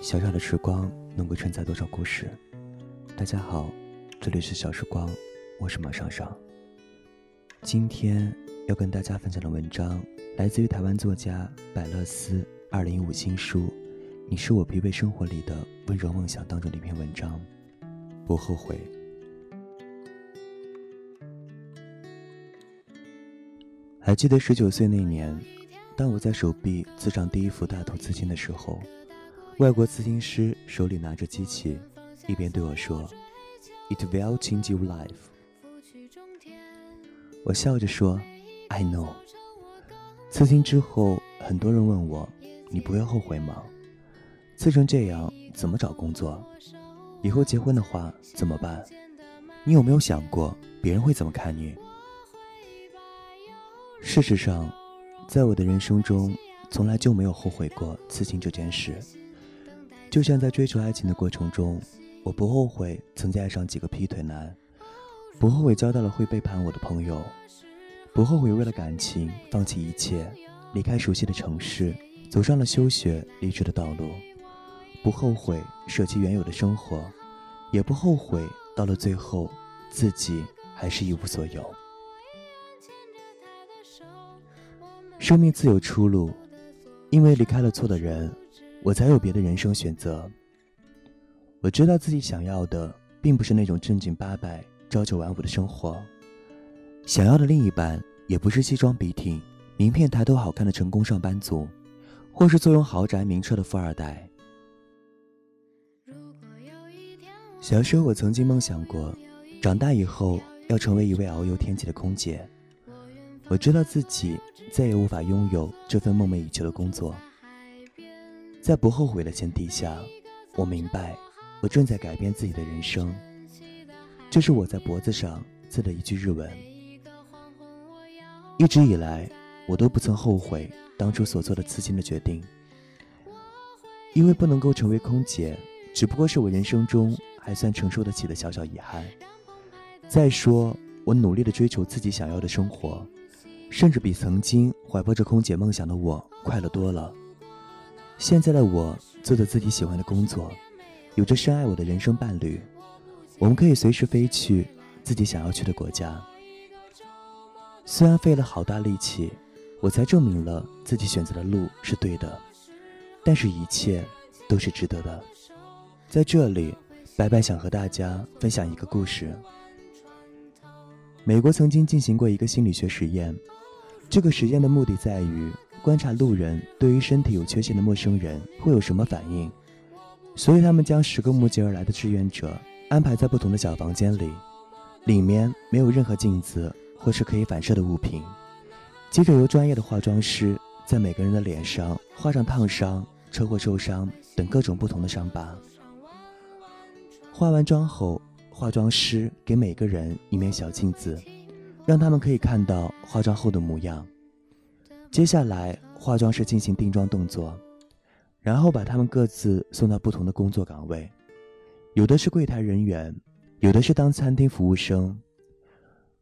小小的时光能够承载多少故事？大家好，这里是小时光，我是马上上。今天要跟大家分享的文章来自于台湾作家百乐思二零一五新书《你是我疲惫生活里的温柔梦想》当中的一篇文章。不后悔。还记得十九岁那年，当我在手臂刺上第一幅大头刺青的时候。外国刺青师手里拿着机器，一边对我说：“It will change your life。”我笑着说：“I know。”刺青之后，很多人问我：“你不会后悔吗？刺成这样怎么找工作？以后结婚的话怎么办？你有没有想过别人会怎么看你？”事实上，在我的人生中，从来就没有后悔过刺青这件事。就像在追求爱情的过程中，我不后悔曾经爱上几个劈腿男，不后悔交到了会背叛我的朋友，不后悔为了感情放弃一切，离开熟悉的城市，走上了休学离职的道路，不后悔舍弃原有的生活，也不后悔到了最后自己还是一无所有。生命自有出路，因为离开了错的人。我才有别的人生选择。我知道自己想要的并不是那种正经八百、朝九晚五的生活，想要的另一半也不是西装笔挺、名片抬头好看的成功上班族，或是坐拥豪宅名车的富二代。小时候，我曾经梦想过，长大以后要成为一位遨游天际的空姐。我知道自己再也无法拥有这份梦寐以求的工作。在不后悔的前提下，我明白，我正在改变自己的人生。这是我在脖子上刺的一句日文。一直以来，我都不曾后悔当初所做的刺青的决定，因为不能够成为空姐，只不过是我人生中还算承受得起的小小遗憾。再说，我努力的追求自己想要的生活，甚至比曾经怀抱着空姐梦想的我快乐多了。现在的我做着自己喜欢的工作，有着深爱我的人生伴侣，我们可以随时飞去自己想要去的国家。虽然费了好大力气，我才证明了自己选择的路是对的，但是一切都是值得的。在这里，白白想和大家分享一个故事。美国曾经进行过一个心理学实验，这个实验的目的在于。观察路人对于身体有缺陷的陌生人会有什么反应，所以他们将十个募集而来的志愿者安排在不同的小房间里，里面没有任何镜子或是可以反射的物品。接着由专业的化妆师在每个人的脸上画上烫伤、车祸受伤等各种不同的伤疤。化完妆后，化妆师给每个人一面小镜子，让他们可以看到化妆后的模样。接下来，化妆师进行定妆动作，然后把他们各自送到不同的工作岗位，有的是柜台人员，有的是当餐厅服务生。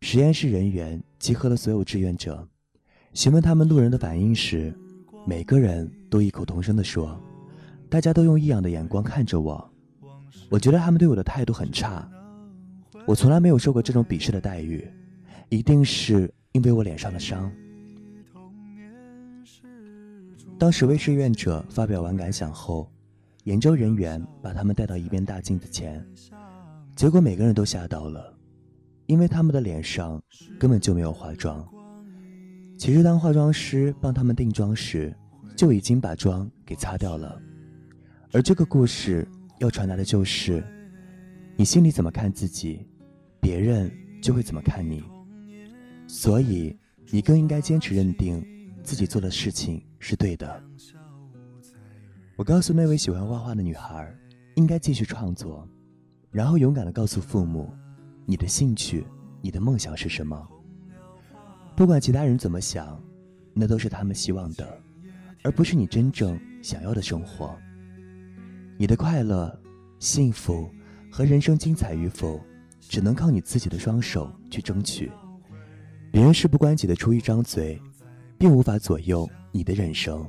实验室人员集合了所有志愿者，询问他们路人的反应时，每个人都异口同声地说：“大家都用异样的眼光看着我，我觉得他们对我的态度很差，我从来没有受过这种鄙视的待遇，一定是因为我脸上的伤。”当十位志愿者发表完感想后，研究人员把他们带到一面大镜子前，结果每个人都吓到了，因为他们的脸上根本就没有化妆。其实，当化妆师帮他们定妆时，就已经把妆给擦掉了。而这个故事要传达的就是：你心里怎么看自己，别人就会怎么看你。所以，你更应该坚持认定。自己做的事情是对的。我告诉那位喜欢画画的女孩，应该继续创作，然后勇敢的告诉父母，你的兴趣、你的梦想是什么。不管其他人怎么想，那都是他们希望的，而不是你真正想要的生活。你的快乐、幸福和人生精彩与否，只能靠你自己的双手去争取。别人事不关己的出一张嘴。并无法左右你的人生。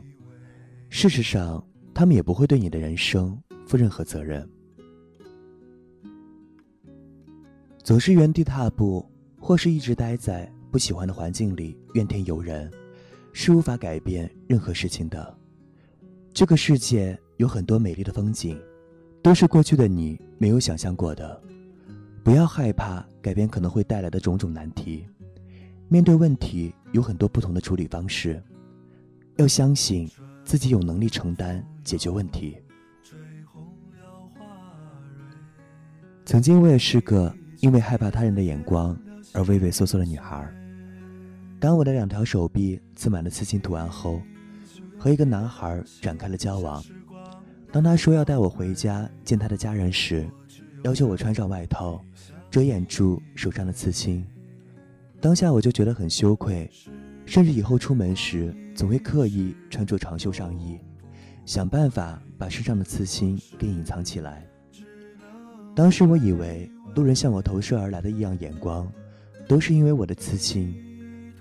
事实上，他们也不会对你的人生负任何责任。总是原地踏步，或是一直待在不喜欢的环境里怨天尤人，是无法改变任何事情的。这个世界有很多美丽的风景，都是过去的你没有想象过的。不要害怕改变可能会带来的种种难题，面对问题有很多不同的处理方式，要相信自己有能力承担解决问题。曾经我也是个。因为害怕他人的眼光而畏畏缩缩的女孩，当我的两条手臂刺满了刺青图案后，和一个男孩展开了交往。当他说要带我回家见他的家人时，要求我穿上外套，遮掩住手上的刺青。当下我就觉得很羞愧，甚至以后出门时总会刻意穿着长袖上衣，想办法把身上的刺青给隐藏起来。当时我以为。路人向我投射而来的异样眼光，都是因为我的刺青。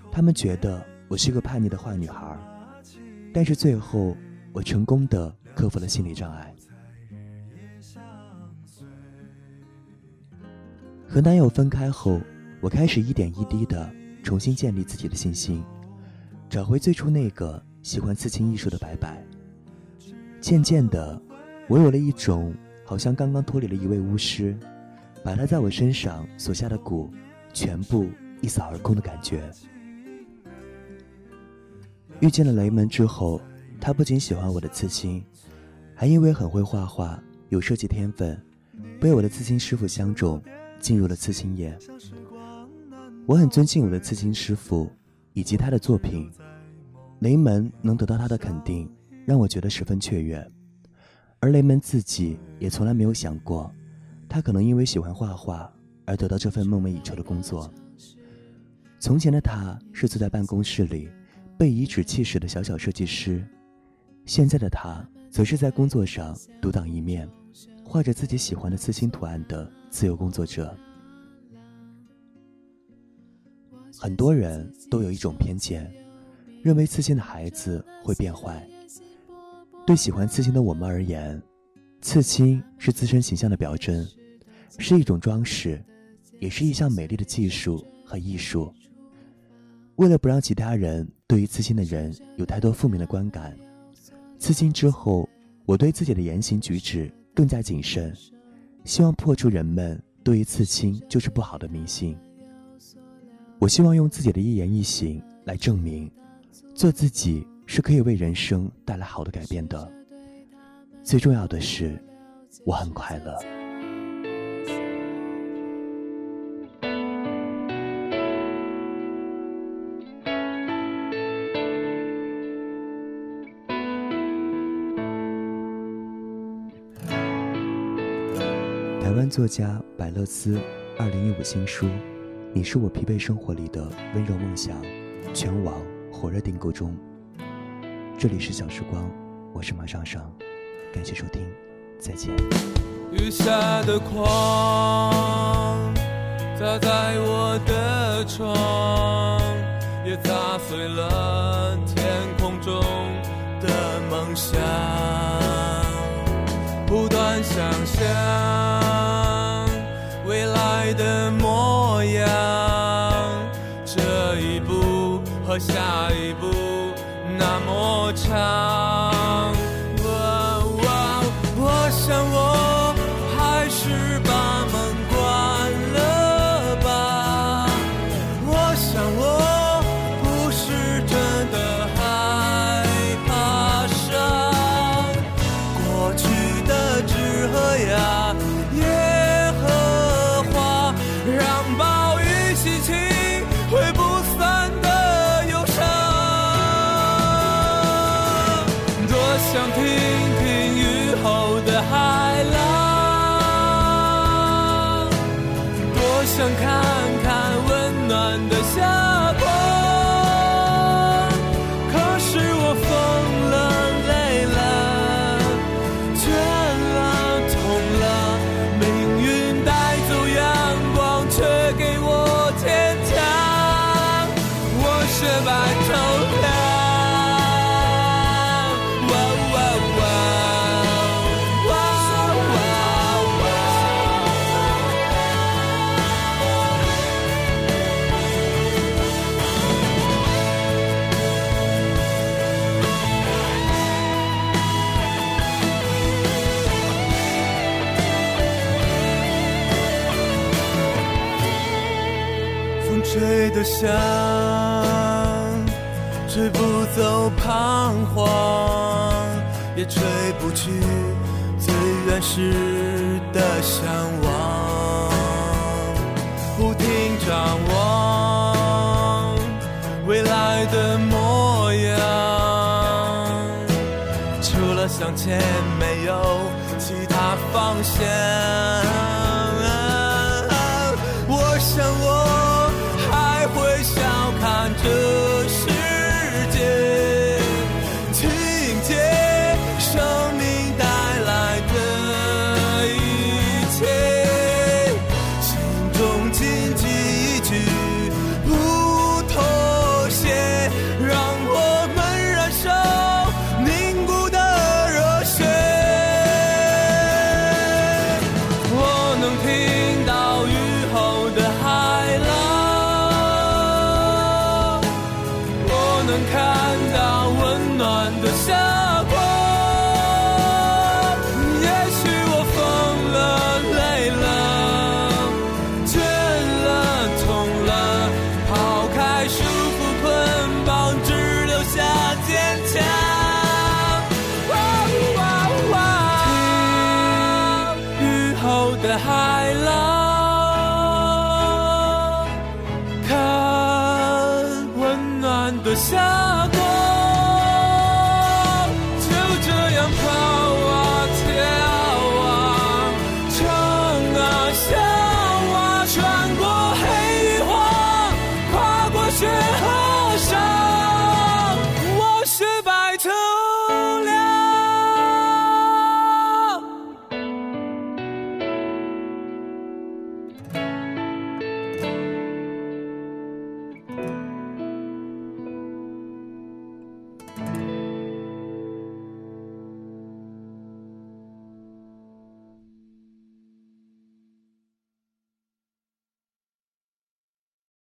他们觉得我是个叛逆的坏女孩，但是最后我成功的克服了心理障碍。和男友分开后，我开始一点一滴的重新建立自己的信心，找回最初那个喜欢刺青艺术的白白。渐渐的，我有了一种好像刚刚脱离了一位巫师。把他在我身上所下的蛊，全部一扫而空的感觉。遇见了雷门之后，他不仅喜欢我的刺青，还因为很会画画，有设计天分，被我的刺青师傅相中，进入了刺青业。我很尊敬我的刺青师傅以及他的作品，雷门能得到他的肯定，让我觉得十分雀跃。而雷门自己也从来没有想过。他可能因为喜欢画画而得到这份梦寐以求的工作。从前的他是坐在办公室里被颐指气使的小小设计师，现在的他则是在工作上独当一面，画着自己喜欢的刺青图案的自由工作者。很多人都有一种偏见，认为刺青的孩子会变坏。对喜欢刺青的我们而言，刺青是自身形象的表征。是一种装饰，也是一项美丽的技术和艺术。为了不让其他人对于刺青的人有太多负面的观感，刺青之后，我对自己的言行举止更加谨慎，希望破除人们对于刺青就是不好的迷信。我希望用自己的一言一行来证明，做自己是可以为人生带来好的改变的。最重要的是，我很快乐。台湾作家百乐斯，二零一五新书《你是我疲惫生活里的温柔梦想》，全网火热订购中。这里是小时光，我是马上上，感谢收听，再见。雨下的狂砸在我的窗，也砸碎了天空中的梦想，不断想象。和下一步那么长。想听听雨后的海。吹得香，吹不走彷徨，也吹不去最原始的向往。不停张望未来的模样，除了向前，没有其他方向。看到温暖的笑